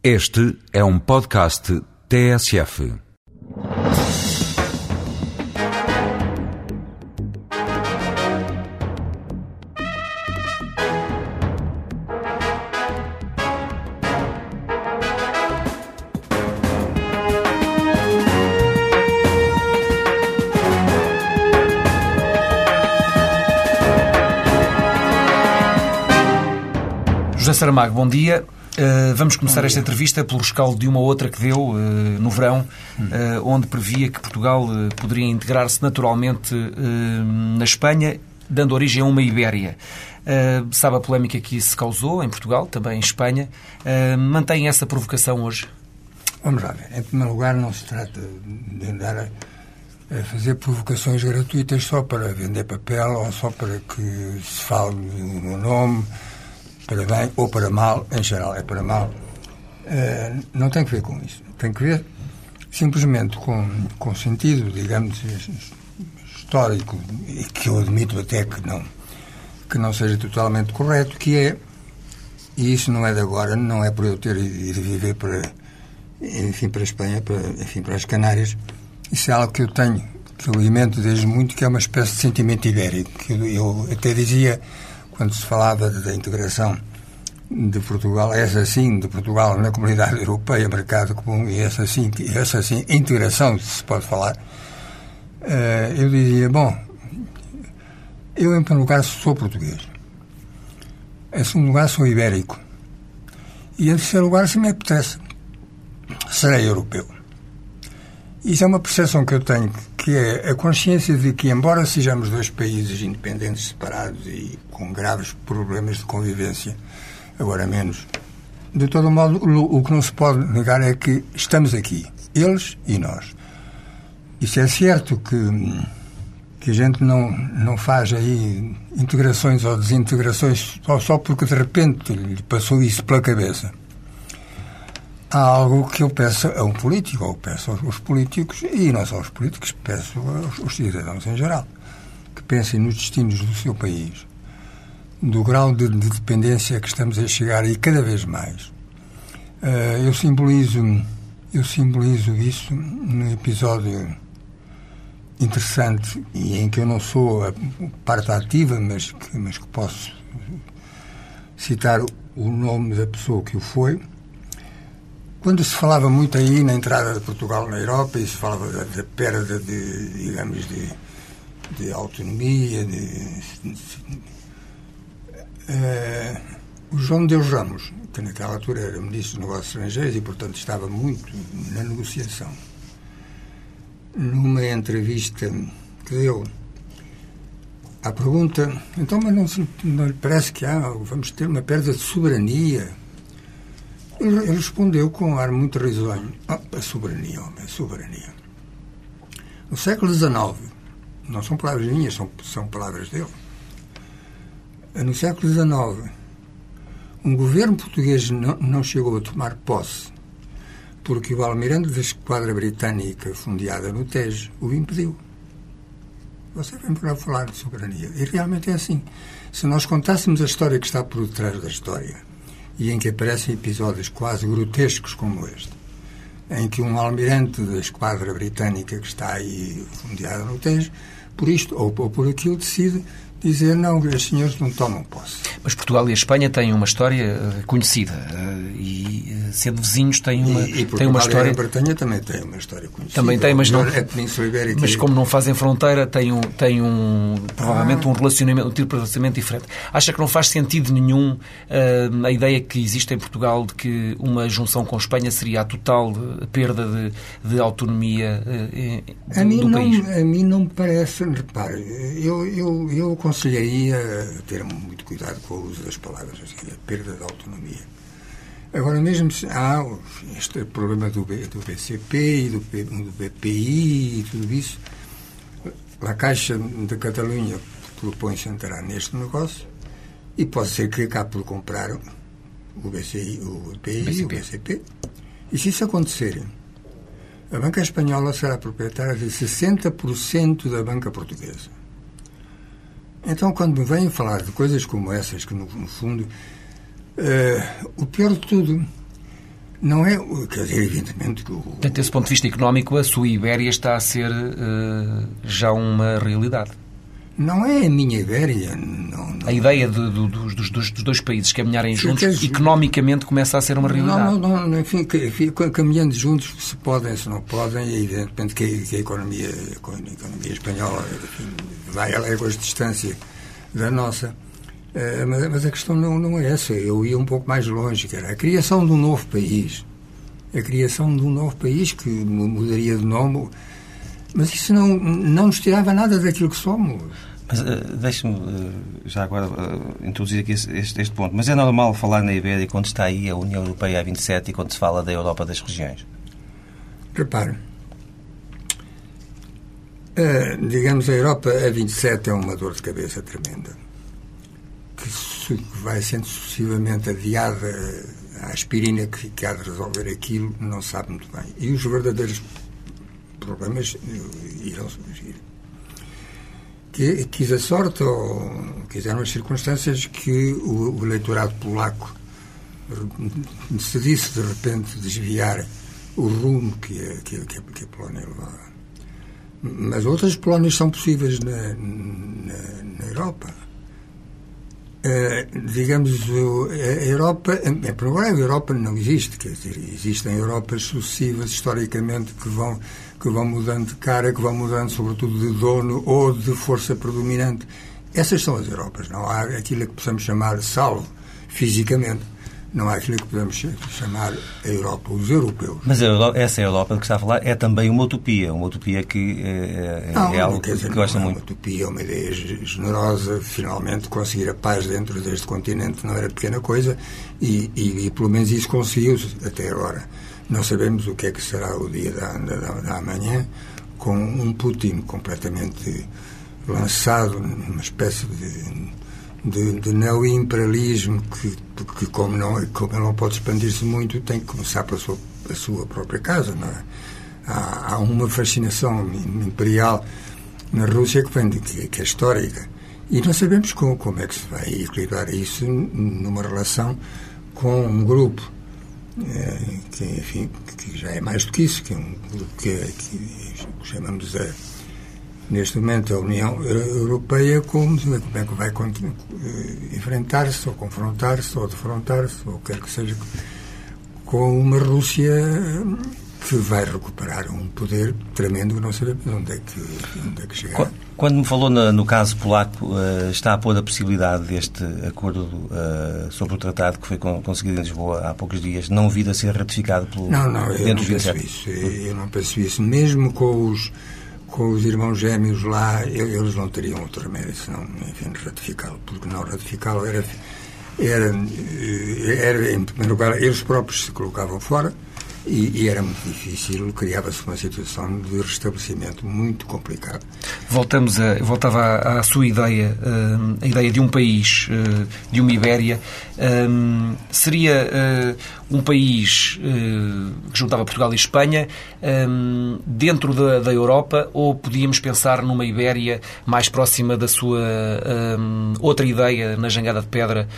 Este é um podcast TSF. José Saramago, bom dia. Uh, vamos começar esta entrevista pelo rescaldo de uma outra que deu uh, no verão, uh, onde previa que Portugal poderia integrar-se naturalmente na Espanha, dando origem a uma Ibéria. sabe a polémica que isso causou em Portugal, também em Espanha. mantém essa provocação hoje? Vamos lá ver. Em primeiro lugar, não se trata de andar a, fazer provocações gratuitas só para vender papel ou só para que se fale do nome para bem ou para mal, em geral é para mal, uh, não tem que ver com isso. Tem que ver simplesmente com, com sentido, digamos, histórico, e que eu admito até que não, que não seja totalmente correto, que é, e isso não é de agora, não é por eu ter ido viver para, enfim, para a Espanha, para, enfim, para as Canárias, isso é algo que eu tenho, que eu alimento desde muito, que é uma espécie de sentimento ibérico, que eu, eu até dizia quando se falava da integração de Portugal, essa sim, de Portugal na comunidade europeia, mercado comum, e essa sim, essa sim, integração, se pode falar, eh, eu dizia, bom, eu em primeiro lugar sou português, em segundo lugar sou ibérico, e em terceiro lugar, se me apetece, serei europeu. Isso é uma percepção que eu tenho, que é a consciência de que, embora sejamos dois países independentes, separados e com graves problemas de convivência, agora menos, de todo modo, o que não se pode negar é que estamos aqui, eles e nós. Isso é certo que, que a gente não, não faz aí integrações ou desintegrações só, só porque de repente lhe passou isso pela cabeça há algo que eu peço a um político, ou peço aos políticos, e não só aos políticos, peço aos, cidadãos em geral, que pensem nos destinos do seu país, do grau de, de dependência que estamos a chegar e cada vez mais. Uh, eu simbolizo eu simbolizo isso num episódio interessante e em que eu não sou a parte ativa, mas que, mas que posso citar o nome da pessoa que o foi quando se falava muito aí na entrada de Portugal na Europa e se falava da, da perda de, digamos, de, de autonomia, de, de, uh, o João Deus Ramos, que naquela altura era Ministro dos Negócios Estrangeiros e, portanto, estava muito na negociação, numa entrevista que deu à pergunta, então, mas não, não lhe parece que há, vamos ter uma perda de soberania ele, respondeu com um ar muito risonho. Ah, a soberania, homem, a soberania. No século XIX, não são palavras minhas, são, são palavras dele. No século XIX, um governo português não, não chegou a tomar posse porque o almirante da esquadra britânica fundeada no Tejo o impediu. Você vem para falar de soberania. E realmente é assim. Se nós contássemos a história que está por detrás da história, e em que aparecem episódios quase grotescos como este, em que um almirante da esquadra britânica que está aí fundeado no Tejo, por isto ou por aquilo, decide dizer não, os senhores não tomam posse. Mas Portugal e a Espanha têm uma história eh, conhecida eh, e, eh, sendo vizinhos, têm uma, e, e têm uma história. E a Bretanha também tem uma história conhecida. Também tem, mas não. É Ibérica mas como não fazem fronteira, tem um, tem um provavelmente ah. um relacionamento, um tipo de relacionamento diferente. Acha que não faz sentido nenhum uh, a ideia que existe em Portugal de que uma junção com a Espanha seria a total perda de, de autonomia uh, do, a mim do não, país? A mim não me parece, repare, eu, eu, eu aconselharia ter muito cuidado com o uso das palavras, assim, a perda de autonomia. Agora mesmo há este problema do, do BCP e do, do BPI e tudo isso. A Caixa de Catalunha propõe-se entrar neste negócio e pode ser que acabe por comprar o BCI, o BPI BCP. o BCP. E se isso acontecer, a banca espanhola será proprietária de 60% da banca portuguesa. Então, quando me vêm falar de coisas como essas, que no, no fundo. Uh, o pior de tudo Não é, quer dizer, evidentemente que o... Portanto, desse ponto de vista económico, a sua Ibéria está a ser uh, já uma realidade. Não é a minha Ibéria. Não, não. A ideia de, de, dos, dos, dos, dois países caminharem juntos, economicamente, começa a ser uma realidade. Não, não, enfim, caminhando juntos, se podem, se não podem, é evidentemente que, que a, economia, a economia espanhola enfim, vai a léguas de distância da nossa. Mas, mas, a questão não, não é essa. Eu ia um pouco mais longe, que era a criação de um novo país. A criação de um novo país que mudaria de nome. Mas isso não, não nos tirava nada daquilo que somos. Mas uh, deixe-me uh, já agora uh, introduzir aqui este, este, ponto. Mas é normal falar na Ibéria quando está aí a União Europeia a 27 e quando se fala da Europa das regiões? Repare, digamos, a Europa a 27 é uma dor de cabeça tremenda que vai sendo sucessivamente adiada a aspirina que, que há de resolver aquilo não sabe muito bem. E os verdadeiros problemas irão surgir. Quis a sorte ou quiseram as circunstâncias que o, o eleitorado polaco decidisse de repente desviar o rumo que a, que, que a Polónia levava. Mas outras Polónias são possíveis na, na, na Europa. Uh, digamos, a Europa, em primeiro a Europa não existe, quer dizer, existem Europas sucessivas historicamente que vão, que vão mudando de cara, que vão mudando sobretudo de dono ou de força predominante. Essas são as Europas, não há aquilo que possamos chamar salvo fisicamente não há aquilo que podemos chamar a Europa, os europeus. Mas Europa, essa Europa de que está a falar é também uma utopia, uma utopia que é, não, é algo que, que gosta não muito. É uma utopia, é uma ideia generosa, finalmente conseguir a paz dentro deste continente não era pequena coisa e, e, e pelo menos isso conseguiu-se até agora. Não sabemos o que é que será o dia da, da, da amanhã com um Putin completamente lançado numa espécie de de, de neoimperialismo que, que como, não, como não pode expandir-se muito, tem que começar pela sua, a sua própria casa. Não é? há, há uma fascinação imperial na Rússia que, vem de, que é histórica. E não sabemos como, como é que se vai equilibrar isso numa relação com um grupo é, que, enfim, que já é mais do que isso, que é um que, que chamamos a neste momento a União Europeia como, como é que vai eh, enfrentar-se ou confrontar-se ou defrontar-se ou quer que seja com uma Rússia que vai recuperar um poder tremendo que não sabemos onde é que, onde é que chegará. Quando me falou no, no caso polaco, uh, está a pôr a possibilidade deste acordo uh, sobre o tratado que foi conseguido em Lisboa há poucos dias não vir a ser ratificado pelo Não, não, eu não penso isso. Eu não penso isso. Mesmo com os com os irmãos gêmeos lá, eles não teriam outro remédio senão, enfim, ratificá-lo, porque não ratificá-lo era, era, eh, era, em primeiro lugar, eles próprios se colocavam fora e, e era muito difícil, criava-se uma situação de restabelecimento muito complicado. Voltamos a, voltava à, à sua ideia, uh, a ideia de um país, uh, de uma Ibéria. Um, seria um país que juntava Portugal e Espanha um, dentro da, da, Europa ou podíamos pensar numa Ibéria mais próxima da sua um, outra ideia na Jangada de Pedra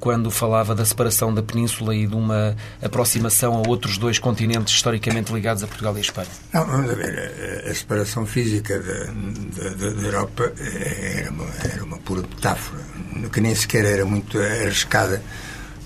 quando falava da separação da Península e de uma aproximação a outros dois continentes historicamente ligados a Portugal e a Espanha? Não, vamos a ver. A, separação física da, da, Europa era uma, era uma pura metáfora, que nem sequer era muito arriscada,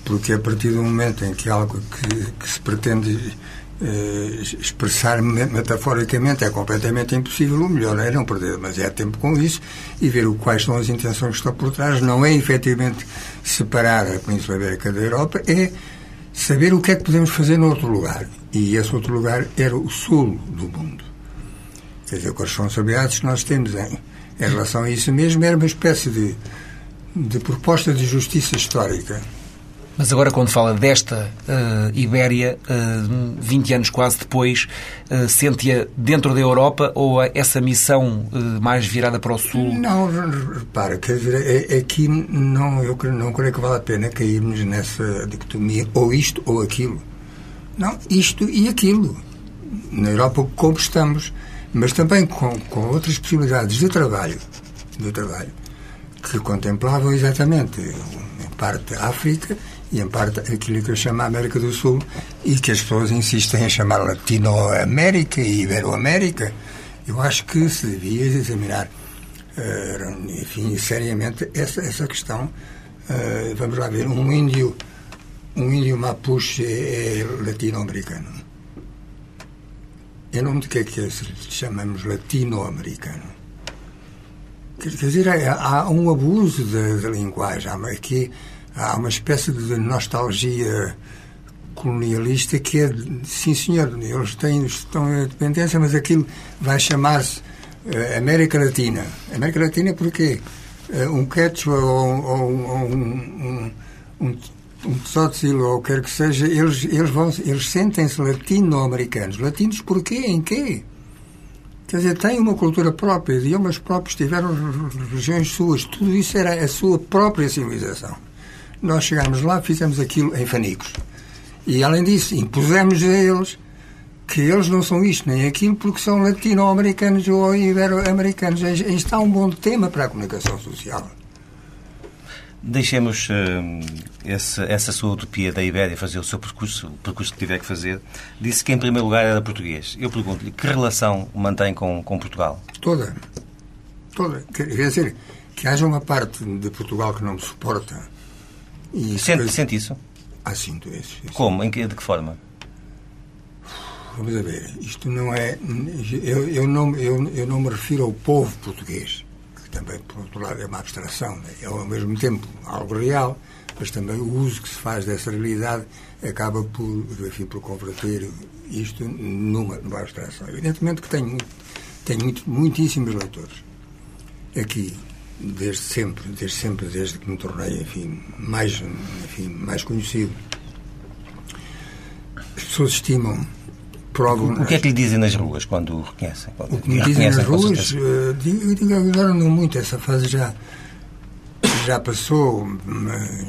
porque a partir do momento em que algo que, que se pretende eh, expressar metaforicamente é completamente impossível, o melhor é não perder demasiado tempo com isso e ver quais são as intenções que estão por trás. Não é efetivamente separar a Península Ibérica da Europa, é saber o que é que podemos fazer no outro lugar. E esse outro lugar era o sul do mundo. Quer dizer, com as responsabilidades que nós temos em, em relação a isso mesmo, era uma espécie de, de proposta de justiça histórica mas agora, quando fala desta uh, Ibéria, uh, eh, 20 anos quase depois, uh, sente-a dentro da Europa ou essa missão uh, mais virada para o Sul? Não, repara, quer dizer, é, aqui não, eu não creio que vale a pena cairmos nessa dicotomia ou isto ou aquilo. Não, isto e aquilo. Na Europa, como estamos, mas também com, com outras possibilidades de trabalho, de trabalho que contemplavam exatamente, em parte, a África e, em parte, aquilo que eu chamo América do Sul e que as pessoas insistem em chamar Latinoamérica e Iberoamérica. Eu acho que se devia examinar, uh, enfim, seriamente essa, essa questão. Uh, vamos lá ver, um índio, um índio mapuche é, é latino-americano. Em nome de que é que chamamos latino-americano? Quer dizer, há um abuso da, linguagem. Aqui há uma espécie de nostalgia colonialista que é, sim senhor, eles têm, estão em dependência, mas aquilo vai chamar-se uh, América Latina. América Latina porque uh, um quechua ou, ou, ou um, um, um, um tzotzil ou o que quer que seja, eles, eles, vão, eles sentem-se latino-americanos. Latinos porquê? Em quê? Quer dizer, têm uma cultura própria, idiomas próprios, tiveram regiões suas, tudo isso era a sua própria civilização. Nós chegámos lá, fizemos aquilo em fanicos. E, além disso, impusemos a eles que eles não são isto nem aquilo porque são latino-americanos ou ibero-americanos. Aí está um bom tema para a comunicação social. Deixemos uh, esse, essa sua utopia da Ibéria fazer o seu percurso, o percurso que tiver que fazer. Disse que, em primeiro lugar, era português. Eu pergunto-lhe, que relação mantém com, com Portugal? Toda. Toda. Quer dizer, que haja uma parte de Portugal que não me suporta. E sente, sente isso? Ah, sinto isso. Como? Em que, de que forma? Vamos a ver. Isto não é... Eu, eu, não, eu, eu não me refiro ao povo português também, por outro lado, é uma abstração. Né? É ao mesmo tempo algo real, mas também o uso que se faz dessa realidade acaba por, enfim, por converter isto numa, numa abstração. Evidentemente que tenho, tenho muito, muitíssimos leitores aqui, desde sempre, desde sempre, desde que me tornei, enfim, mais, enfim, mais conhecido. As pessoas estimam o que é que lhe dizem nas ruas quando o reconhecem? Quando o que me dizem nas ruas, uh, digo, digo, agora não muito, essa fase já, já passou,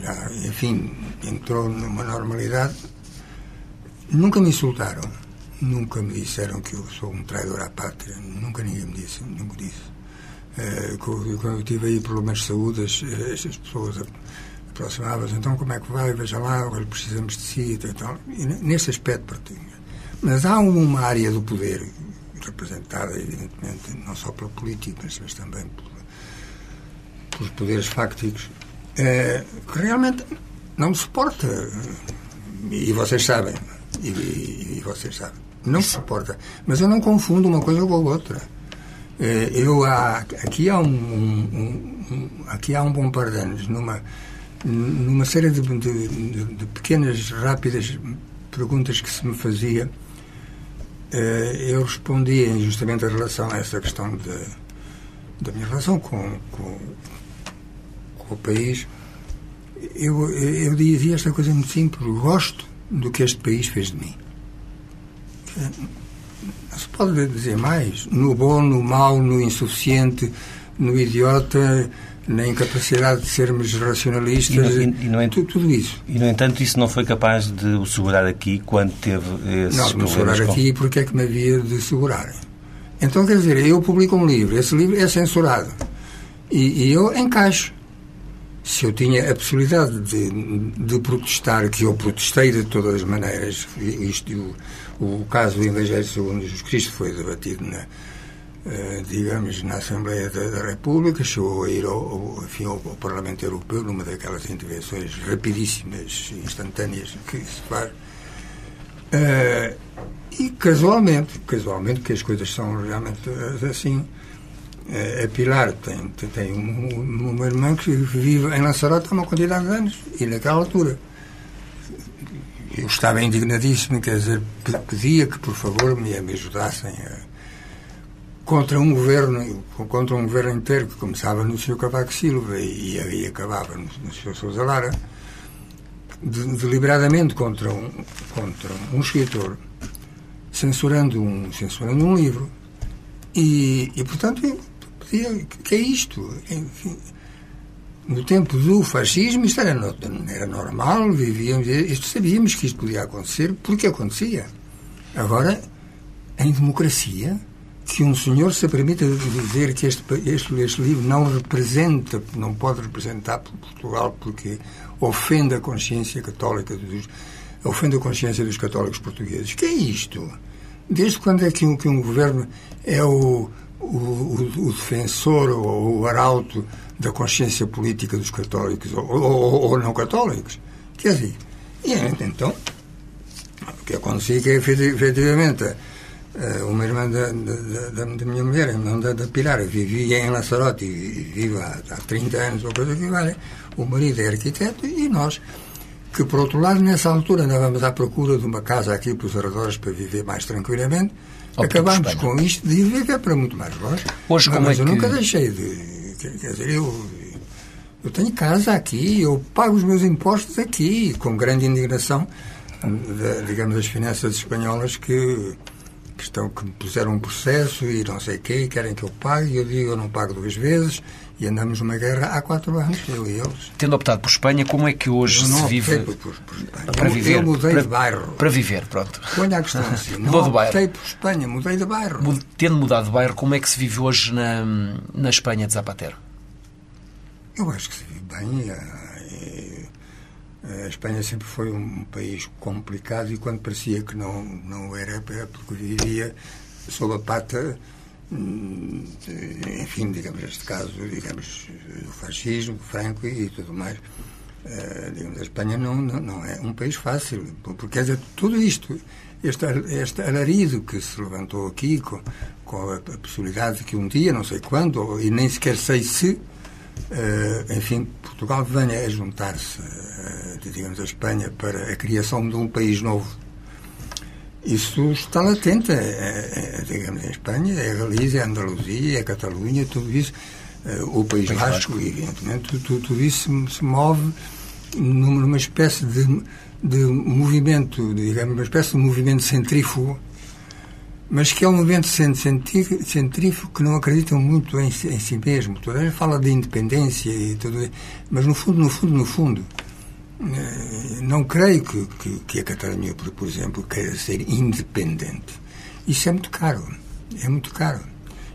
já, enfim, entrou numa normalidade. Nunca me insultaram, nunca me disseram que eu sou um traidor à pátria, nunca ninguém me disse, nunca disse. Quando eu tive aí problemas de saúde, as, as pessoas aproximavam-se, então como é que vai, veja lá, agora precisamos de si e tal. E nesse aspecto partilho. Mas há uma área do poder representada, evidentemente, não só pela política, mas também pelos poderes fácticos, é, que realmente não suporta. E vocês sabem. E, e, vocês sabem. Não suporta. Mas eu não confundo uma coisa com a outra. É, eu há, aqui há um, um, um, aqui há um bom par de anos numa numa série de, de, de, pequenas rápidas perguntas que se me fazia eh, eu respondia justamente em relação a essa questão de, da minha relação com, com, com o país. Eu, eu dizia esta coisa muito simples: gosto do que este país fez de mim. Não se pode dizer mais. No bom, no mau, no insuficiente, no idiota, na incapacidade de sermos racionalistas, e, e, e no, tudo, tudo, isso. E, no entanto, isso não foi capaz de o segurar aqui quando teve esses não, problemas? Não, segurar com... aqui porque é que me havia de segurar. Então, quer dizer, eu publico um livro, esse livro é censurado, e, e eu encaixo. Se eu tinha a possibilidade de, de protestar, que eu protestei de todas as maneiras, isto, o, caso do Evangelho segundo Jesus Cristo foi debatido na, eh, digamos, na Assembleia da, República, chegou a ir ao, ao, enfim, ao, Parlamento Europeu numa daquelas intervenções rapidíssimas, instantâneas que se faz. Uh, e casualmente, casualmente, que as coisas são realmente assim, uh, a Pilar tem, tem um, uma irmã que vive em Lanzarote há uma quantidade de anos, e naquela altura eu estava indignadíssimo, quer dizer, pedia que por favor me, ajudassem a contra um governo, contra um governo inteiro que começava no Sr. Cavaco Silva e, e acabava no, no Sr. Sousa Lara, de, deliberadamente contra um, contra um escritor, censurando um, censurando um livro. E, e portanto, eu pedia, que é isto? Enfim, no tempo do fascismo isto era, era normal, vivíamos, isto, sabíamos que isto podia acontecer, porque acontecia. Agora, em democracia, que um senhor se permita dizer que este, este, este livro não representa, não pode representar Portugal porque ofende a consciência católica dos, ofende a consciência dos católicos portugueses. Que é isto? Desde quando é que um, que um governo é o, o, o defensor ou o arauto da consciência política dos católicos ou, ou, ou não católicos? Quer dizer, e então, o que acontecia é que efetivamente uma irmã da, da, da, minha mulher, a irmã da, da Pilar, vivia em Lanzarote vive há, há 30 anos ou coisa que vale. O marido é arquiteto e nós, que por outro lado, nessa altura andávamos à procura de uma casa aqui para os arredores para viver mais tranquilamente, acabámos com isto de viver para muito mais longe. Hoje, mas, mas é eu que... nunca deixei de. Quer dizer, eu, eu tenho casa aqui, eu pago os meus impostos aqui, com grande indignação, digamos, das finanças espanholas que que, estão, que me puseram um processo e não sei o quê, e querem que eu pague, e eu digo eu não pago duas vezes, e andamos numa guerra há quatro anos, eu e eles. Tendo optado por Espanha, como é que hoje se vive... Por, por, por. Para viver, eu mudei para, de bairro. Para viver, pronto. Ponha a questão assim. Mudou de bairro. optei por Espanha, mudei de bairro. Tendo mudado de bairro, como é que se vive hoje na, na Espanha de Zapatero? Eu acho que se vive bem. A Espanha sempre foi um país complicado e quando parecia que não, não era, é porque vivia sob a pata, enfim, digamos, neste caso, digamos, do fascismo, Franco e, tudo mais. Uh, digamos, a Espanha não, não, não, é um país fácil, porque dizer, tudo isto, este, este alarido que se levantou aqui com, com a, a possibilidade de que um dia, não sei quando, e nem sequer sei se, Uh, enfim, Portugal venha a juntar-se, uh, digamos, a Espanha para a criação de um país novo. Isso está latente, é, é, digamos, em Espanha, é a Galícia, é a Andaluzia, é a Catalunha, tudo isso, uh, o País, Vasco, evidentemente, tudo, tudo isso se, move numa espécie de, de movimento, digamos, uma espécie de movimento centrífugo mas que é um movimento centrífugo que não acredita muito em, em si mesmo. Toda a gente fala de independência e tudo, mas no fundo, no fundo, no fundo, não creio que, que, que a Catalunha, por, por, exemplo, queira ser independente. Isso é muito caro. É muito caro.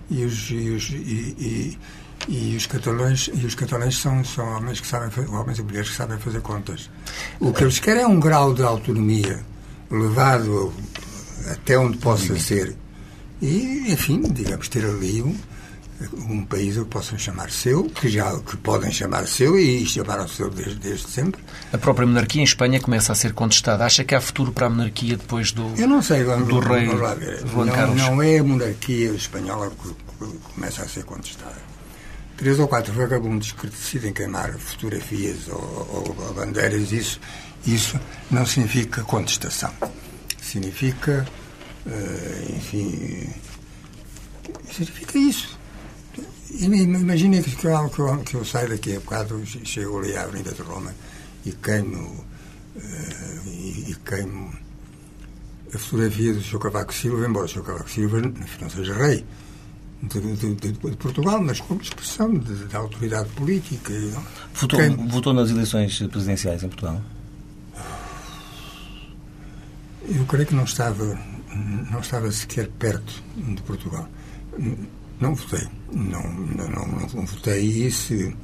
E os, e os, e, e, e os catalães, e os catalães são, são homens, que sabem, homens e mulheres que sabem fazer contas. O que eles querem é um grau de autonomia levado até onde possa ser. E, enfim, digamos, ter ali um, um país que possam chamar seu, que já que podem chamar seu e chamaram seu desde, desde sempre. A própria monarquia em Espanha começa a ser contestada. Acha que há futuro para a monarquia depois do Eu não sei, vamos, do rei vamos lá ver. Juan não, Carlos? não é a monarquia espanhola que, que começa a ser contestada. Três ou quatro vagabundos que decidem queimar fotografias ou, ou, ou bandeiras, isso, isso não significa contestação. Significa Uh, enfim, significa isso. Imaginem que, que, eu, que eu saio daqui a bocado, chego ali à Avenida de Roma e queimo, uh, e, e, queimo a fotografia do Sr. Cavaco Silva, embora o Sr. Cavaco Silva não seja rei de, de, de, de Portugal, mas como expressão da autoridade política. Votou, queimo... votou nas eleições presidenciais em Portugal? Eu creio que não estava não estava sequer perto de Portugal. Não votei. Não, não, não, não votei e se,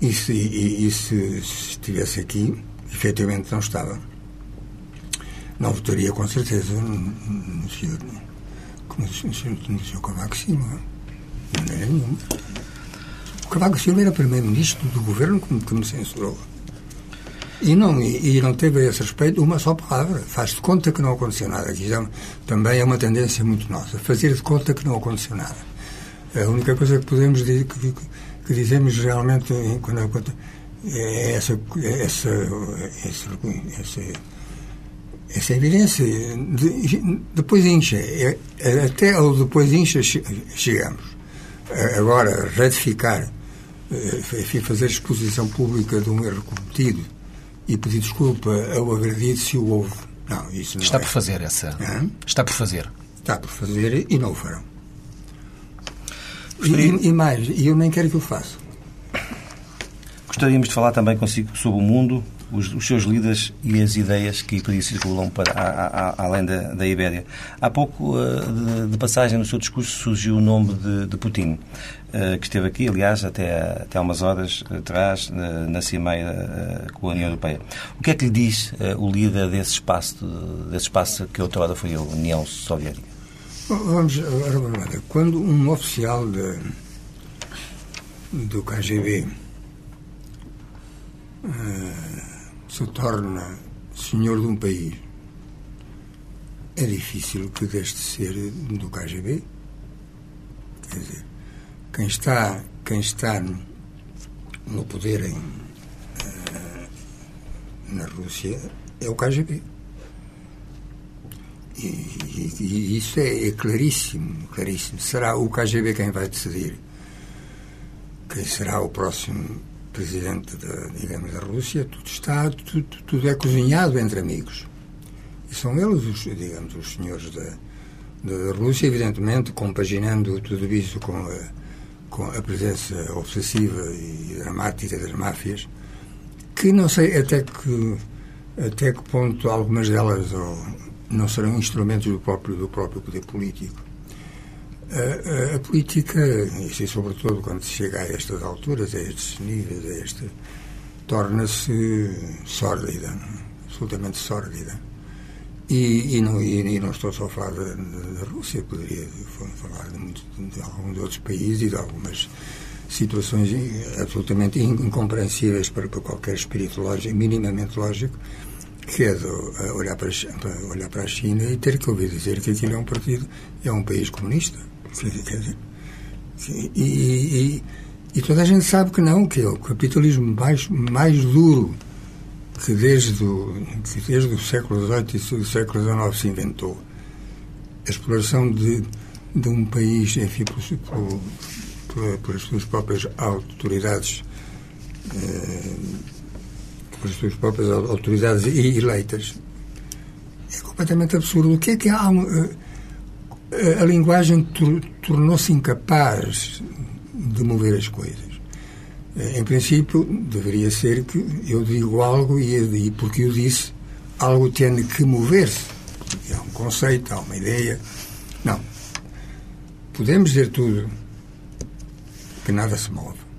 e, se, e, se estivesse aqui, efetivamente não estava. Não votaria com certeza no senhor, no senhor Cavaco Silva. De maneira nenhuma. O Cavaco Silva era primeiro-ministro do governo que me, que me censurou. E não, e, e não teve a esse respeito uma só palavra. Faz de conta que não aconteceu nada. Aqui já, também é uma tendência muito nossa. Fazer de conta que não aconteceu nada. A única coisa que podemos dizer, que, que, dizemos realmente quando, quando, é essa, essa, essa, essa, essa evidência. De, depois incha. É, é, até ao depois incha chegamos. Agora, ratificar, enfim, fazer exposição pública de um erro cometido e pedir desculpa ao agredido se o houve. Não, isso não Está é. por fazer essa. Hã? Está por fazer. Está por fazer e não o farão. E, e, mais, e eu nem quero que o faça. Gostaríamos de falar também consigo sobre o mundo, os, os, seus líderes e as ideias que por aí circulam para, a, a, além da, da Ibéria. Há pouco, de, de, passagem no seu discurso, surgiu o nome de, de Putin, que esteve aqui, aliás, até, até há umas horas atrás, na cimeira com a União Europeia. O que é que lhe diz o líder desse espaço, desse espaço que outrora foi a União Soviética? Vamos, quando um oficial de, do KGB uh, se torna senhor de um país, é difícil que deixe de ser do KGB. Quer dizer, quem está, quem está no poder em, uh, na Rússia é o KGB. E, e, e isso é, é, claríssimo, claríssimo. Será o KGB quem vai decidir quem será o próximo presidente da, digamos, da Rússia. Tudo está, tudo, tudo é cozinhado entre amigos. E são eles, os, digamos, os senhores da, da Rússia, evidentemente, compaginando tudo isso com a, com a presença obsessiva e dramática das máfias, que não sei até que, até que ponto algumas delas ou, não serão instrumentos do próprio, do próprio poder político. A, a, a política, e sobretudo quando se chega a estas alturas, a estes níveis, a este, torna-se sórdida, absolutamente sórdida. E, e, não, e, e, não estou só a falar da, da Rússia, poderia falar de, muito, de alguns outros países e de algumas situações absolutamente incompreensíveis para, para qualquer espírito lógico, minimamente lógico, que é de olhar para, para, olhar para a China e ter que ouvir dizer que aquilo é um partido, é um país comunista. E, e, e, toda a gente sabe que não, que é o capitalismo mais, mais duro que desde o, que desde o século XVIII e o século XIX se inventou. A exploração de, de um país, enfim, por, por, por, por as suas próprias autoridades. Eh, pelas suas próprias autoridades eleitas. É completamente absurdo. O que é que há? Eh, a linguagem tornou-se incapaz de mover as coisas. Eh, em princípio, deveria ser que eu digo algo e, porque eu disse, algo tem que mover-se. Há um conceito, há uma ideia. Não. Podemos dizer tudo que nada se move.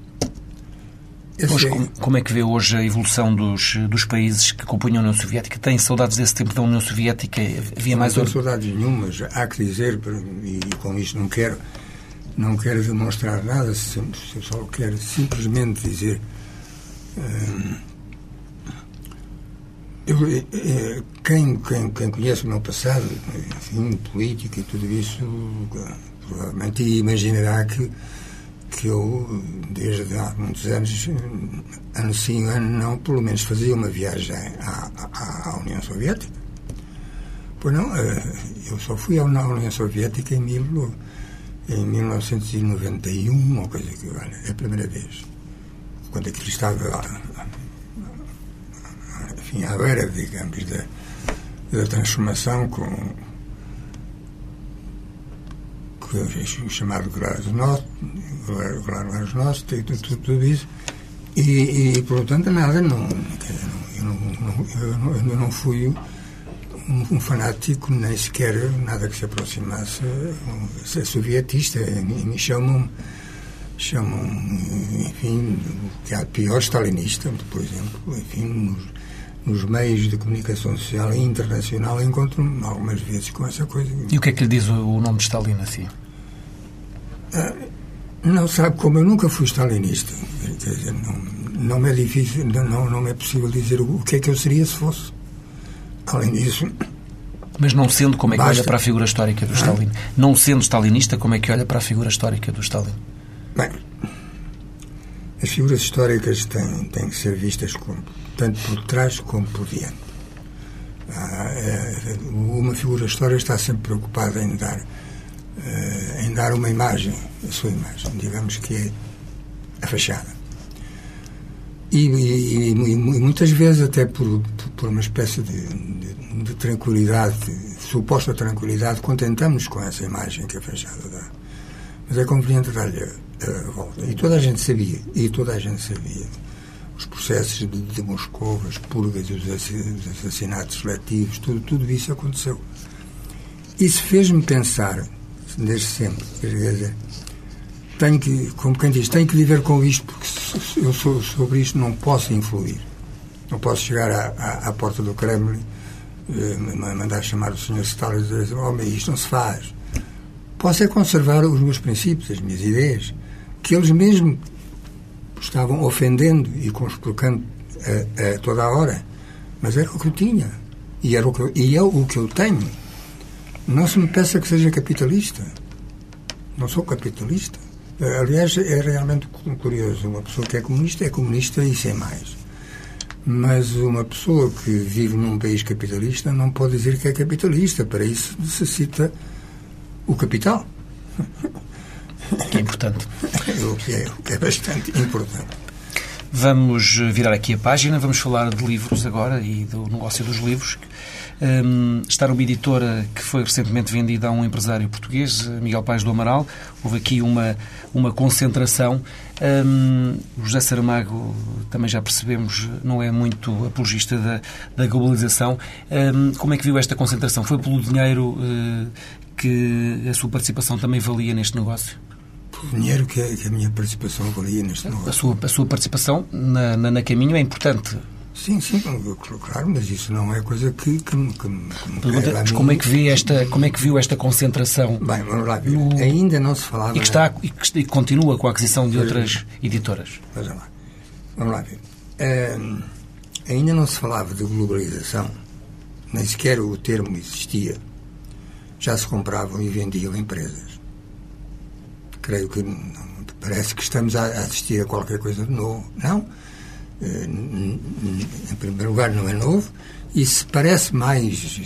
Mas como, como, é que vê hoje a evolução dos, dos países que compunham a União Soviética? Tem saudades desse tempo da União Soviética? Havia mais... Não tenho saudades nenhumas. Há que dizer, e com isto não quero, não quero demonstrar nada, só quero simplesmente dizer... Hum, eu, eh, quem, quem, quem conhece o meu passado, enfim, política e tudo isso, provavelmente imaginará que que eu, desde há muitos anos, ano sim, ano não, pelo menos fazia uma viagem à, à, à União Soviética. Pois não, eh, eu só fui à União Soviética em, mil, em 1991, ou coisa que vale, é a primeira vez. Quando aquilo estava, enfim, à beira, digamos, da, da transformação com o chamado Glasnost, Glasnost, tudo, tudo, tudo isso. E, e, portanto, nada, não, eu, não, eu, não, eu não fui um, um, fanático, nem sequer nada que se aproximasse a sovietista. Me, me chamam, chamam, enfim, que há pior stalinista, por exemplo, enfim, nos, nos meios de comunicação social internacional encontro-me algumas vezes com essa coisa. E o que é que lhe diz o, nome de Stalin assim? Não sabe como eu nunca fui stalinista. Dizer, não, não me é difícil, não, não me é possível dizer o, que é que eu seria se fosse. Além disso. Mas não sendo, como é que basta... olha para a figura histórica do Stalin? Ah? Não sendo stalinista, como é que olha para a figura histórica do Stalin? Bem, as figuras históricas têm, têm que ser vistas como, tanto por trás como por diante. Ah, é, uma figura histórica está sempre preocupada em dar em dar uma imagem, a sua imagem, digamos que é a fachada. E, e, e, muitas vezes, até por, por uma espécie de, de, de tranquilidade, de suposta tranquilidade, contentamos com essa imagem que a fachada dá. Mas é conveniente dar-lhe a volta. E toda a gente sabia, e toda a gente sabia. os processos de, de Moscou, as purgas, os assassinatos seletivos, tudo, tudo isso aconteceu. Isso fez-me pensar, desde sempre, dizer, tenho que, como quem diz, tenho que viver com isto, porque eu sobre isto não posso influir. Não posso chegar à, à, à porta do Kremlin, eh, mandar chamar o Sr. Stalin e dizer, homem, isto não se faz. Posso é conservar os meus princípios, as minhas ideias, que eles mesmo estavam ofendendo e conspurcando a toda a hora. Mas era o que eu tinha. E, era o que eu, e é o que eu tenho. Não se me peça que seja capitalista. Não sou capitalista. Aliás, é realmente curioso. Uma pessoa que é comunista é comunista e sem mais. Mas uma pessoa que vive num país capitalista não pode dizer que é capitalista. Para isso necessita o capital. Que é importante. o, que é, o que é bastante importante. Vamos virar aqui a página, vamos falar de livros agora e do negócio dos livros. Um, está numa editora que foi recentemente vendida a um empresário português, Miguel Pais do Amaral. Houve aqui uma, uma concentração. Um, José Saramago, também já percebemos, não é muito apologista da, da globalização. Um, como é que viu esta concentração? Foi pelo dinheiro uh, que a sua participação também valia neste negócio? o dinheiro que a, que a, minha participação valia neste negócio. A sua, a sua participação na, na, na Caminho é importante. Sim, sim, claro, mas isso não é coisa que, que, que, que me Pergunta, mas como é que vê esta, como é que viu esta concentração? Bem, vamos lá ver. No... Ainda não se falava. E que está e que continua com a aquisição de outras editoras. Vamos lá. Vamos lá ver. Uh, ainda não se falava de globalização, nem sequer o termo existia. Já se compravam e vendiam empresas creio que não, parece que estamos a assistir a qualquer coisa de novo. Não. Eh, em primeiro lugar, não é novo. E se parece mais.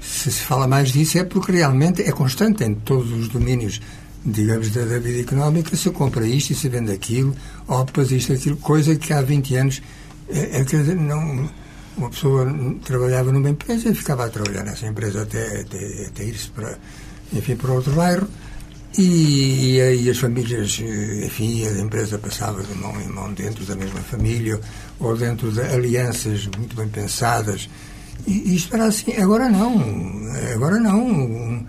Se se fala mais disso é porque realmente é constante em todos os domínios, digamos, da, da vida económica. Se compra isto e se vende aquilo, opas, isto, aquilo, coisa que há 20 anos. É, não, uma pessoa trabalhava numa empresa e ficava a trabalhar nessa empresa até, até, até ir-se para, enfim, para outro bairro e, e, as famílias, enfim, a empresa passava de mão em mão dentro da mesma família ou dentro de alianças muito bem pensadas. E isto era assim. Agora não. Agora não. Um,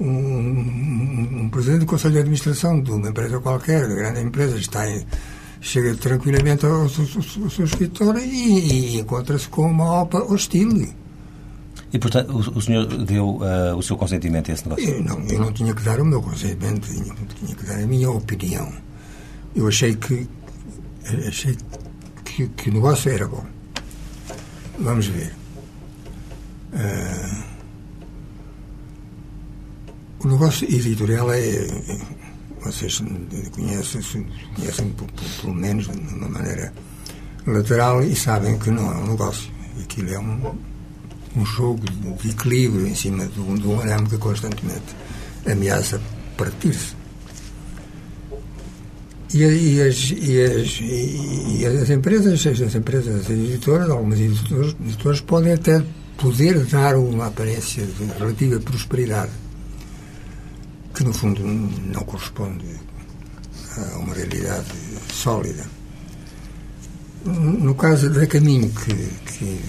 um, um presidente do Conselho de Administração de uma empresa qualquer, de grande empresa, está em, chega tranquilamente ao, ao, ao seu escritório e, e encontra-se com uma OPA hostil. E, portanto, o, o senhor deu uh, o seu consentimento a esse negócio? Eu não, eu não tinha que dar o meu consentimento, tinha, tinha que dar a minha opinião. Eu achei que achei que, que o negócio era bom. Vamos ver. Uh, o negócio editorial é. Vocês conhecem, conhecem pelo menos de uma maneira lateral e sabem que não é um negócio. Aquilo é um um jogo de equilíbrio em cima de um, de um arame que constantemente ameaça partir-se. E, e, as, e, as, e, as, empresas, as empresas editoras, algumas editoras, editoras podem até poder dar uma aparência de relativa prosperidade que no fundo não corresponde a uma realidade sólida. No caso da Caminho, que, que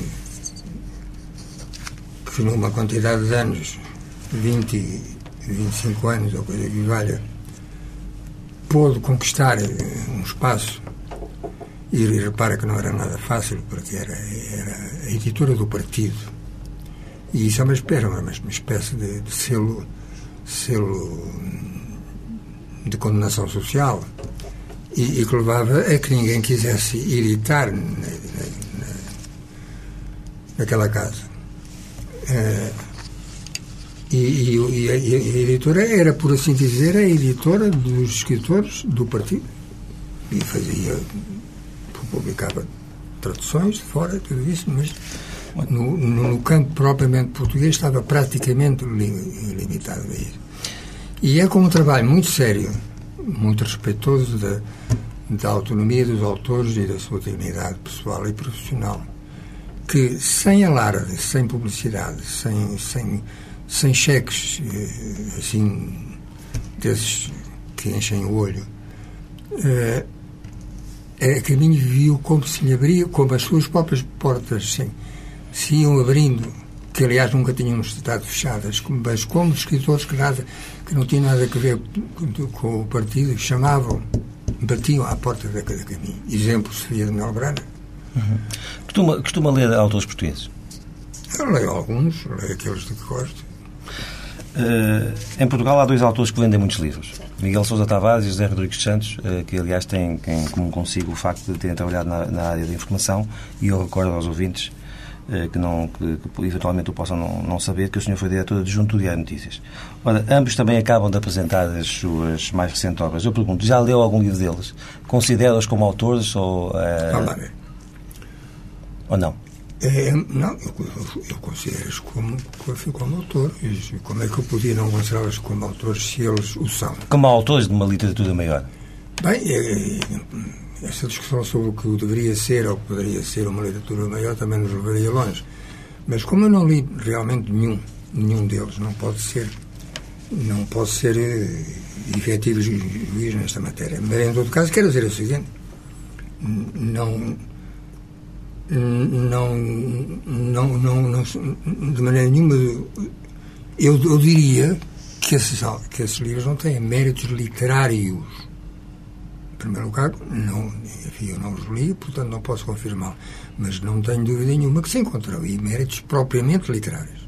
que numa quantidade de anos, 20, 25 anos ou coisa que valha, pôde conquistar eh, um espaço. E repara que não era nada fácil porque era, era a editora do partido. E isso é uma espécie, uma, uma espécie de, de selo, selo de condenação social. E, e, que levava a que ninguém quisesse editar na, na, naquela casa. É, e, e, e, a, editora era, por assim dizer, a editora dos escritores do partido. E fazia, publicava traduções de fora, tudo isso, mas no, no, no campo propriamente português estava praticamente limitado a isso. E é com um trabalho muito sério, muito respeitoso da, da autonomia dos autores e da sua dignidade pessoal e profissional que sem alarde, sem publicidade, sem, sem, sem cheques eh, assim desses que enchem o olho, eh, a Caminho viu como se lhe abria, como as suas próprias portas se, iam abrindo, que aliás nunca tinham estado fechadas, mas como escritores que, nada, que não tinham nada a ver com o partido, chamavam, batiam à porta da, Caminho. Exemplo, Sofia de Melbrana. Uhum. Costuma, costuma ler autores portugueses? Eu leio alguns, leio aqueles de que gosto. Uh, em Portugal há dois autores que vendem muitos livros. Miguel Sousa Tavares e José Rodrigues Santos, uh, que aliás têm comum consigo o facto de terem trabalhado na, na área da informação e eu recordo aos ouvintes uh, que, não, que, que, eventualmente o possam não, não, saber que o senhor foi diretor adjunto do Diário Notícias. Ora, ambos também acabam de apresentar as suas mais recentes obras. Eu pergunto, já leu algum livro deles? Considera-os como autores ou... Uh, ou não? É, não, eu, eu considero-os como, como autores. Como é que eu podia não considerá-los como autores se eles o são? Como autores de uma literatura maior? Bem, é, essa discussão sobre o que deveria ser ou poderia ser uma literatura maior também nos levaria longe. Mas como eu não li realmente nenhum, nenhum deles, não pode ser, não pode ser uh, efetivo juiz nesta matéria. Mas em todo caso, quero dizer o seguinte: não não, não, não, não, de maneira nenhuma. Eu, eu diria que esses, que esses livros não têm méritos literários. Em primeiro lugar, não, enfim, eu não os li, portanto não posso confirmar. Mas não tenho dúvida nenhuma que se encontram aí méritos propriamente literários.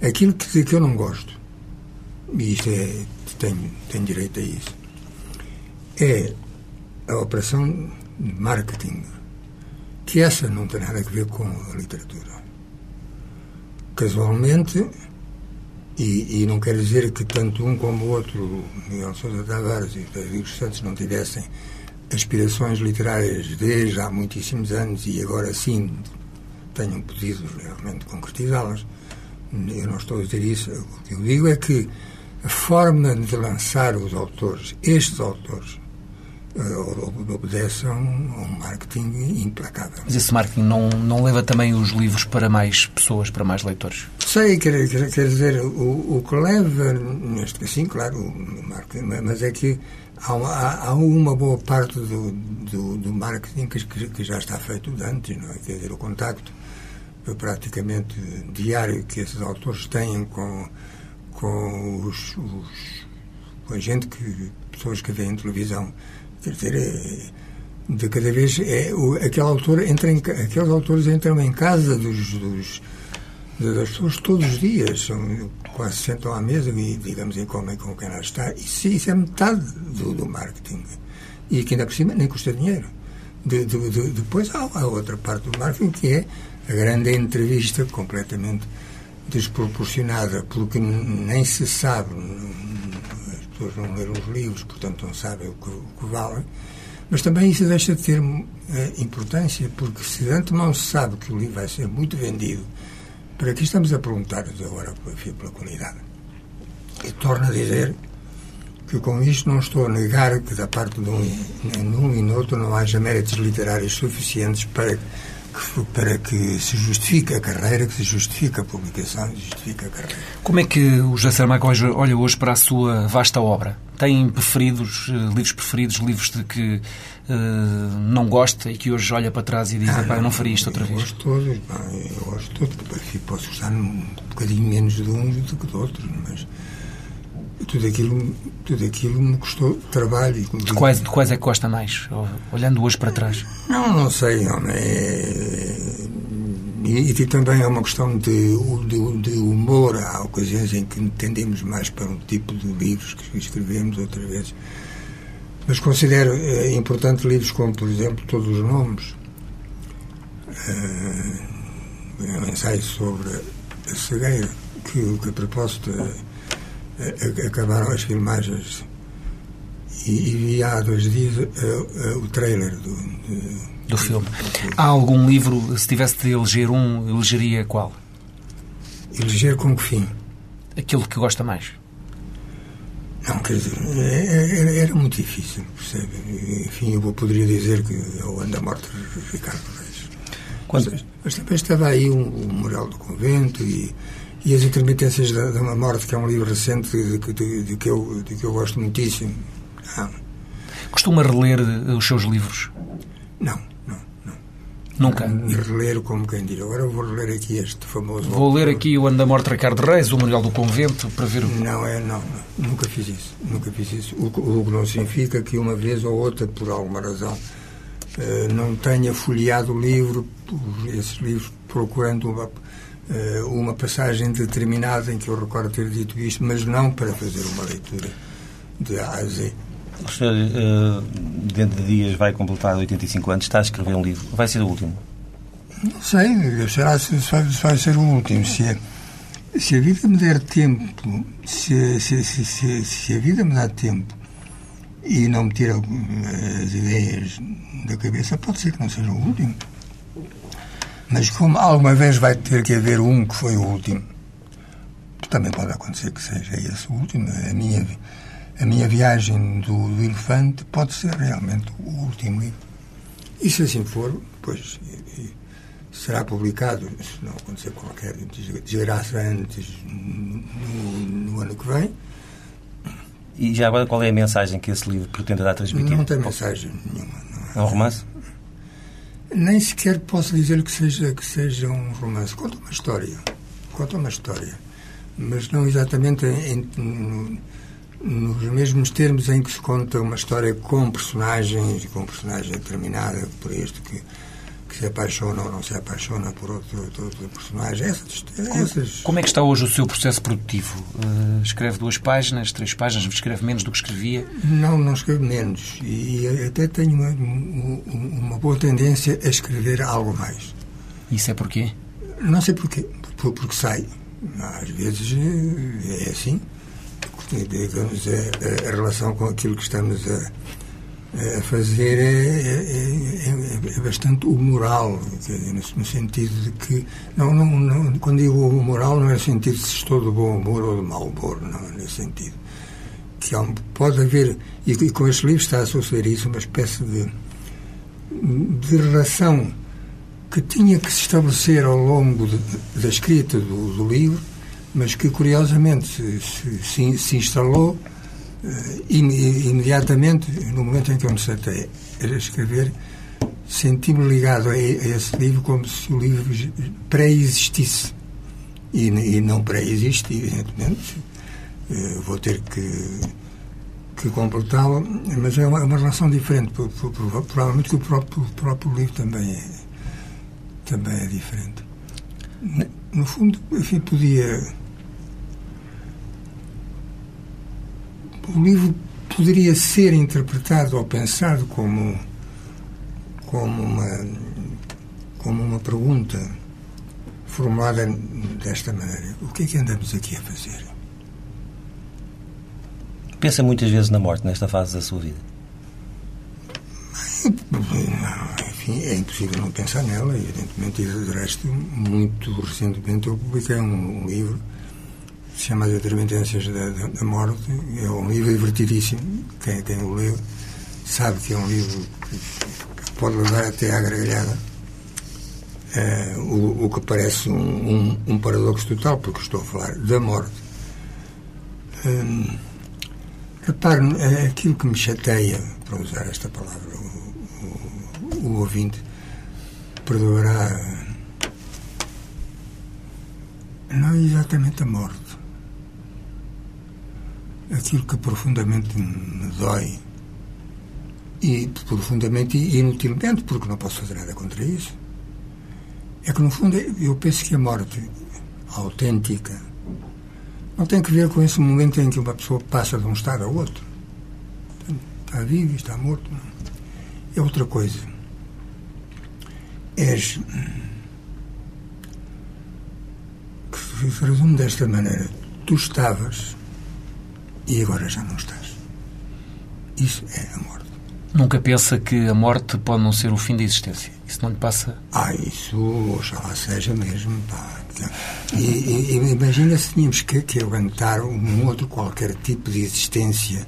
Aquilo que, que eu não gosto, e isto é, tenho, tenho direito a isso, é a operação de marketing que essa não tem nada a ver com a literatura. Casualmente, e, e não quer dizer que tanto um como o outro, Miguel Sousa Tavares e David Santos, não tivessem aspirações literárias desde há muitíssimos anos e agora sim tenham podido realmente concretizá-las. Eu não estou a dizer isso. O que eu digo é que a forma de lançar os autores, estes autores, obedecem a um marketing implacável. Mas esse marketing não, não leva também os livros para mais pessoas, para mais leitores? Sei, quer, quer, dizer, o, o que leva, neste sim, claro, o marketing, mas é que há, há, há uma boa parte do, do, do marketing que, que, já está feito de antes, não é? Quer dizer, o contacto praticamente diário que esses autores têm com, com os, os com a gente que pessoas que veem televisão Quer dizer, é, de cada vez é, o, aquele autor entra em, aqueles autores entram em casa dos, dos das pessoas todos os dias, são, quase sentam à mesa e, digamos, e comem com quem lá está. Isso, isso é metade do, do marketing. E que ainda por cima nem custa dinheiro. De, de, de, depois há a outra parte do marketing que é a grande entrevista completamente desproporcionada, porque nem se sabe pessoas não leram os livros, portanto não sabem o que, o que valem. Mas também isso deixa de ter é, importância, porque se de antemão se sabe que o livro vai ser muito vendido, para que estamos a perguntar agora pela qualidade. E torno a dizer que com isto não estou a negar que da parte de um, num e outro não haja méritos literários suficientes para para que se justifique a carreira, que se justifique a publicação, que se justifique a carreira. Como é que o José Saramago olha hoje para a sua vasta obra? Tem preferidos, eh, livros preferidos, livros de que uh, não gosta e que hoje olha para trás e diz, ah, eu não faria isto outra eu vez? Gosto todos, eu gosto todos, posso gostar um bocadinho menos de uns do que de outros, mas tudo aquilo, tudo aquilo me custou trabalho. De quais, de quais é que gosta mais, olhando hoje para trás? Não, não sei. Não, é... E, e, também é uma questão de, de, de, humor. Há ocasiões em que tendemos mais para um tipo de livros que escrevemos, outras vezes. Mas considero é, importante livros como, por exemplo, Todos os Nomes, é, um ensaio sobre a cegueira, que, que a propósito acabaram as filmagens e, e há dois dias o trailer do, de, do filme. Há algum livro, se tivesse de eleger um, elegeria qual? Eleger com que fim? Aquilo que gosta mais. Não, quer dizer, é, é, era muito difícil, percebe? Enfim, eu poderia dizer que é o Anda Morte Ricardo Reis. Mas, mas também estava aí o um, um Moral do Convento e e as intermitências da, da morte, que é um livro recente de, de, de, que, eu, de que eu gosto muitíssimo. Ah. Costuma reler eh, os seus livros? Não, não, não. Nunca? E reler como quem diz. Agora vou reler aqui este famoso... Vou ler aqui o Ano da Morte de Ricardo Reis, o Manuel do Convento, para ver... o- Não, é, não, não. Nunca fiz isso. Nunca fiz isso. O, que- o que não significa que uma vez ou outra, por alguma razão, eh, não tenha folheado o livro, esses livros, procurando uma, uma passagem determinada em que eu recordo ter dito isto, mas não para fazer uma leitura de A a Z. O senhor, eh, dentro de dias, vai completar 85 anos, está a escrever um livro. Vai ser o último. Não sei, será se vai, se vai ser o último. Se, é- se a vida me der tempo, se, se, se, se, se a vida me dá tempo e não me tira eh, as ideias da cabeça, pode ser que não seja o último. Mas como alguma vez vai ter que haver um que foi o último, também pode acontecer que seja esse o último. A minha, a minha viagem do, do elefante pode ser realmente o último livro. E se assim for, pois e- e será publicado, se não acontecer qualquer des- desgraça antes no, no ano que vem. E já agora, qual é a mensagem que esse livro pretende dar transmitir? Não tem mensagem nenhuma. não É um romance? Nem sequer posso dizer que seja, que seja um romance. Conta uma história. Conta uma história. Mas não exatamente em- no- nos mesmos termos em que se conta uma história com personagens, com personagem determinada, por este que, que se apaixona ou não se apaixona por outro, outro, outro personagem. Essas, essas, Como é que está hoje o seu processo produtivo? Eh, escreve duas páginas, três páginas, escreve menos do que escrevia? Não, não escrevo menos. E até tenho uma, um- uma boa tendência a escrever algo mais. Isso é porquê? Não sei porquê. Por- Porque sai. Às vezes eh, é assim. Digamos, a, a- a relação com aquilo que estamos a, a fazer é, é- é- é bastante humoral, no, sentido de que. Não, não, não, quando digo humoral, não é no sentido de se estou de bom humor ou de mau humor, não é nesse sentido. Que há pode haver, e, e com este livro está a suceder isso, uma espécie de, de relação que tinha que se estabelecer ao longo de- da escrita do, do livro, mas que curiosamente se, se- se- instalou imediatamente, no momento em que eu me sentei a escrever, senti-me ligado a, esse livro como se o livro pré-existisse. E, e não pré-existe, evidentemente. Eh, vou ter que, que completá-lo, mas é uma, é uma relação diferente. Pro- pro- pro- Provavelmente que o próprio, o próprio livro também é, também é diferente. No fundo, enfim, podia. O livro poderia ser interpretado ou pensado como, como, uma, como uma pergunta formulada desta maneira: O que é que andamos aqui a fazer? Pensa muitas vezes na morte nesta fase da sua vida. Enfim, é impossível não pensar nela, evidentemente, e de resto, muito recentemente eu publiquei um, livro chama As Intermitências da, da, da Morte. É um livro divertidíssimo. Quem, quem o leu sabe que é um livro que pode levar até à gargalhada. Eh, o, o que parece um, um, um paradoxo total, porque estou a falar da morte. Hum, repare, é aquilo que me chateia, para usar esta palavra, o, o, o ouvinte perdoará. Não é exatamente a morte. Aquilo que profundamente me dói e profundamente e inutilmente, porque não posso fazer nada contra isso, é que, no fundo, eu penso que a morte autêntica não tem que ver com esse momento em que uma pessoa passa de um estado a outro. Está vivo está morto. É outra coisa. És. que se resume desta maneira: tu estavas e agora já não estás. Isso é a morte. Nunca pensa que a morte pode não ser o fim da existência. Isso não lhe passa. Ah, isso, oxalá seja mesmo. Pá. E, e, e imagina se tínhamos que, que aguentar um outro qualquer tipo de existência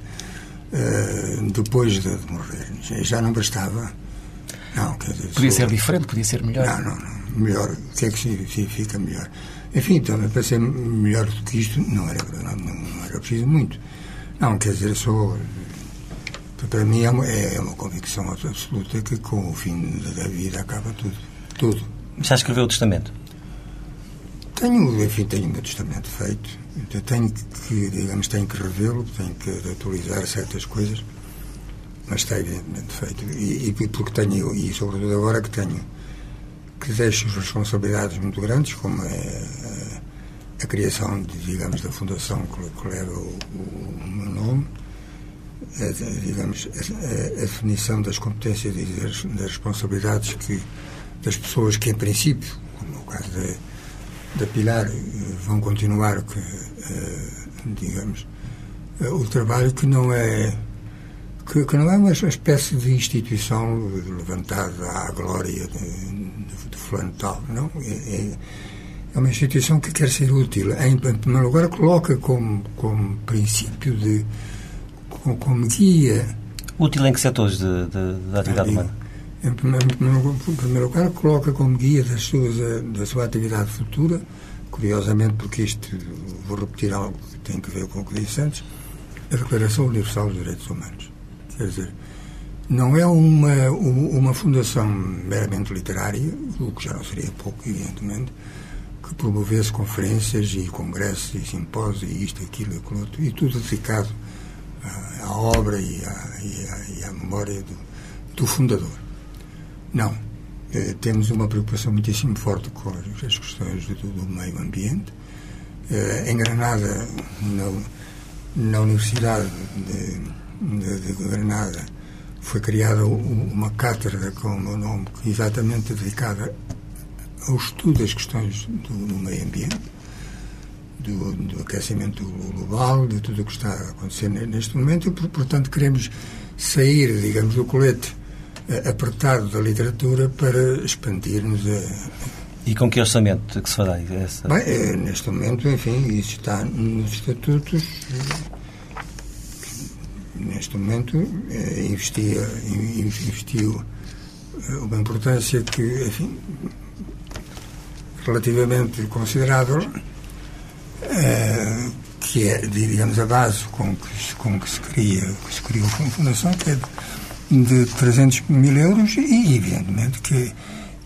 uh, depois de, de morrer. Já, já não bastava. Não, quer dizer, Podia sou- ser diferente, podia ser melhor. Não, não, não. Melhor. O que é que significa melhor? Enfim, também para ser melhor do que isto, não era, não, não era preciso muito. Não, quer dizer, sou. Para mim é uma, é uma convicção absoluta que com o fim da vida acaba tudo. Tudo. Já escreveu o testamento? Tenho, enfim, tenho o meu testamento feito. Então, tenho que, digamos, tenho que revê-lo, tenho que atualizar certas coisas, mas está evidentemente feito. E, e porque tenho, e sobretudo agora que tenho, que deixo responsabilidades muito grandes, como é a, criação, digamos, da fundação que, que leva o, o, o meu nome, a, digamos, a, a, definição das competências e das, das responsabilidades que, das pessoas que, em princípio, como no caso da da Pilar eh, vão continuar, eh, digamos, eh, o trabalho que não é que, que, não é uma espécie de instituição levantada à glória de, de, de fulano tal, não. É, é, uma instituição que quer ser útil. Em, em primeiro lugar, coloca como, como princípio de. como, como guia. Útil em que setores de, de, da atividade humana? em primeiro, em primeiro lugar, coloca como guia das suas, da sua atividade futura, curiosamente, porque isto, vou repetir algo que tem a ver com o que disse antes, a Declaração Universal dos Direitos Humanos. Quer dizer, não é uma, uma fundação meramente literária, o que já não seria pouco, evidentemente, que promovesse conferências e congressos e simpósios e isto, aquilo aquilo outro, e tudo dedicado à, à obra e à, e à, e à memória do, do fundador. Não. Eh, temos uma preocupação muitíssimo forte com as questões do, do meio ambiente. Eh, em Granada, na, na Universidade de, de, de, Granada, foi criada uma cátedra com o meu nome, exatamente dedicada ao estudo das questões do, do meio ambiente, do, do, aquecimento global, de tudo o que está a acontecer neste momento, e, portanto, queremos sair, digamos, do colete apertado da literatura para expandir-nos a. E com que orçamento que se fará essa? Bem, é, neste momento, enfim, isso está nos estatutos. Neste momento, investia, investiu uma importância que, enfim, relativamente considerável, é, que é, digamos, a base com que, com que se cria, que se criou a Fundação, que é de 300 mil euros e, evidentemente, que,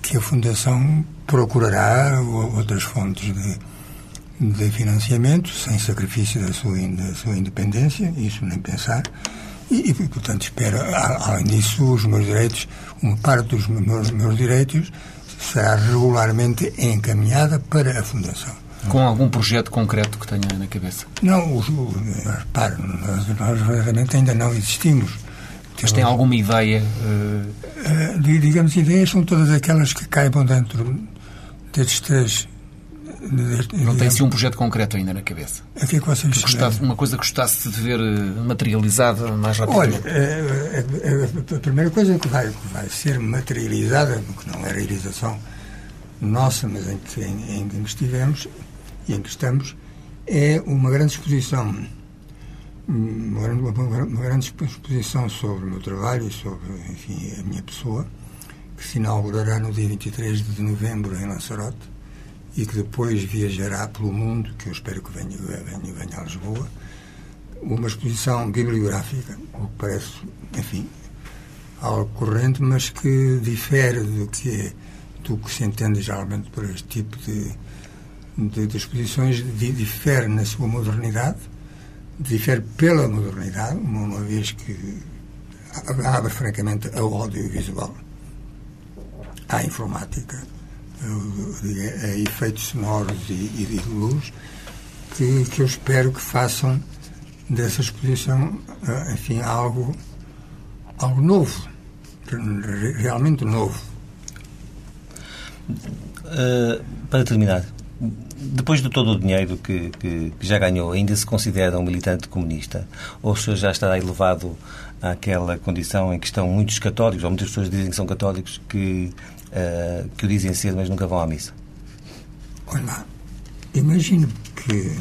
que a Fundação procurará outras fontes de, de financiamento, sem sacrifício da sua, da sua independência, isso nem pensar. E, e, portanto, espero, além disso, os meus direitos, uma parte dos meus, meus direitos será regularmente encaminhada para a Fundação. Com algum projeto concreto que tenha na cabeça? Não, os, repare, nós, realmente ainda não existimos. Mas tem alguma ideia? Uh... Uh, digamos, ideias são todas aquelas que caibam dentro destes três. Não tem-se um projeto concreto ainda na cabeça? A que é que vocês que gostasse, Uma coisa que gostasse de ver eh, materializada mais rapidamente? Olha, a, primeira coisa que vai, que vai ser materializada, que não é realização nossa, mas em que, em, em que estivemos e em que estamos, é uma grande exposição uma, uma, uma grande exposição sobre o meu trabalho e sobre enfim, a minha pessoa, que se inaugurará no dia 23 de novembro em Lanzarote e que depois viajará pelo mundo, que eu espero que venha, venha, venha a Lisboa, uma exposição bibliográfica, o que parece, enfim, algo corrente, mas que difere do que, é, do que se entende geralmente por este tipo de, de, de exposições, difere na sua modernidade, difere pela modernidade, uma vez que abre francamente ao audiovisual, à informática, a, a efeitos sonoros e, e de luz, que, que eu espero que façam dessa exposição, eh, enfim, algo, algo novo, realmente novo. Uh, para terminar, depois de todo o dinheiro que, que, que, já ganhou, ainda se considera um militante comunista? Ou o senhor já estará elevado àquela condição em que estão muitos católicos, ou muitas pessoas dizem que são católicos, que, uh, que o dizem ser, mas nunca vão à missa? Olha, imagino que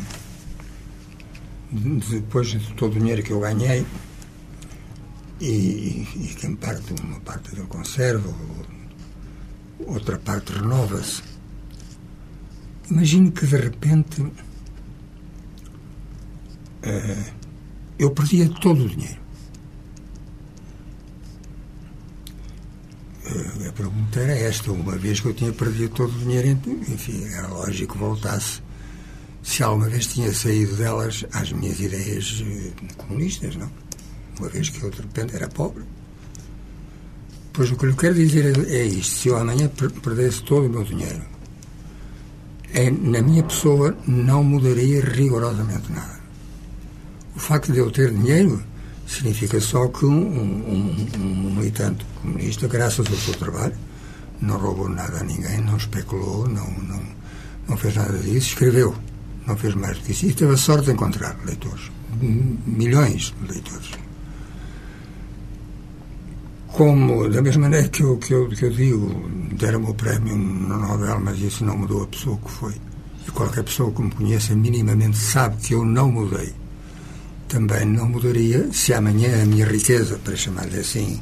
depois de todo o dinheiro que eu ganhei e, e que em parte uma parte dele conserva, outra parte renova-se Imagino que de repente uh, eu perdia todo o dinheiro. Pergunta era esta. Uma vez que eu tinha perdido todo o dinheiro, enfim, era lógico que voltasse. Se alguma vez tinha saído delas às minhas ideias eh, comunistas, não? Uma vez que eu, de repente, era pobre. Pois o que eu quero dizer é isto. Se eu amanhã perdesse todo o meu dinheiro, é, na minha pessoa não mudaria rigorosamente nada. O facto de eu ter dinheiro significa só que um, um, um, militante comunista, graças ao seu trabalho, não roubou nada a ninguém, não especulou, não, não, não fez nada disso, escreveu, não fez mais do que isso. E teve a sorte de encontrar leitores, milhões de leitores. Como, da mesma maneira que eu, que eu, que eu digo, deram-me o prémio no Nobel, mas isso não mudou a pessoa que foi. E qualquer pessoa que me conheça minimamente sabe que eu não mudei. Também não mudaria se amanhã a minha riqueza, para chamar-lhe assim,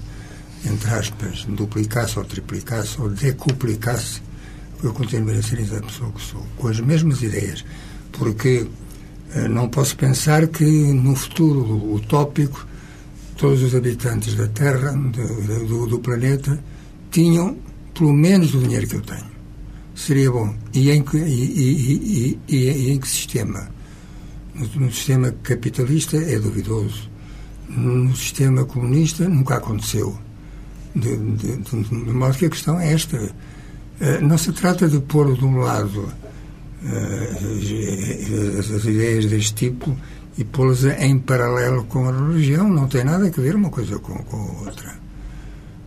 entre aspas, duplicasse ou triplicasse ou decuplicasse, eu continuaria a ser a pessoa que sou, com as mesmas ideias. Porque eh, não posso pensar que no futuro utópico todos os habitantes da Terra, do, do, do planeta, tinham pelo menos o dinheiro que eu tenho. Seria bom. E em que, e, e, e, em que sistema? No, sistema capitalista é duvidoso. No sistema comunista nunca aconteceu. De, de, de, de modo que a questão é esta. Uh, não se trata de pôr de um lado uh, as, as ideias deste tipo e pô-las em paralelo com a religião. Não tem nada a ver uma coisa com, com a outra.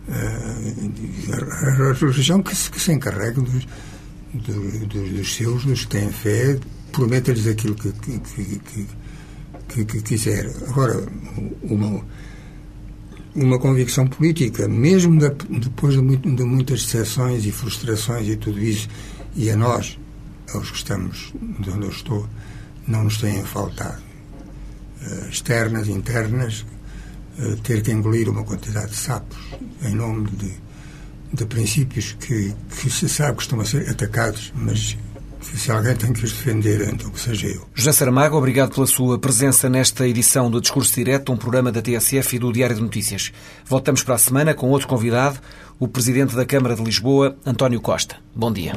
Uh, a religião que se, que se encarrega dos, dos, dos, seus, dos que têm fé, prometa-lhes aquilo que, que, que, que, que quiser. Agora, uma, uma convicção política, mesmo depois de, muito, de muitas decepções e frustrações e tudo isso, e a nós, aos que estamos de onde eu estou, não nos têm faltado uh, externas, internas, uh, ter que engolir uma quantidade de sapos em nome de, de princípios que, que se sabe que estão a ser atacados, mas se alguém tem que os defender, então que seja eu. José Saramago, obrigado pela sua presença nesta edição do Discurso Direto, um programa da TSF e do Diário de Notícias. Voltamos para a semana com outro convidado, o Presidente da Câmara de Lisboa, António Costa. Bom dia.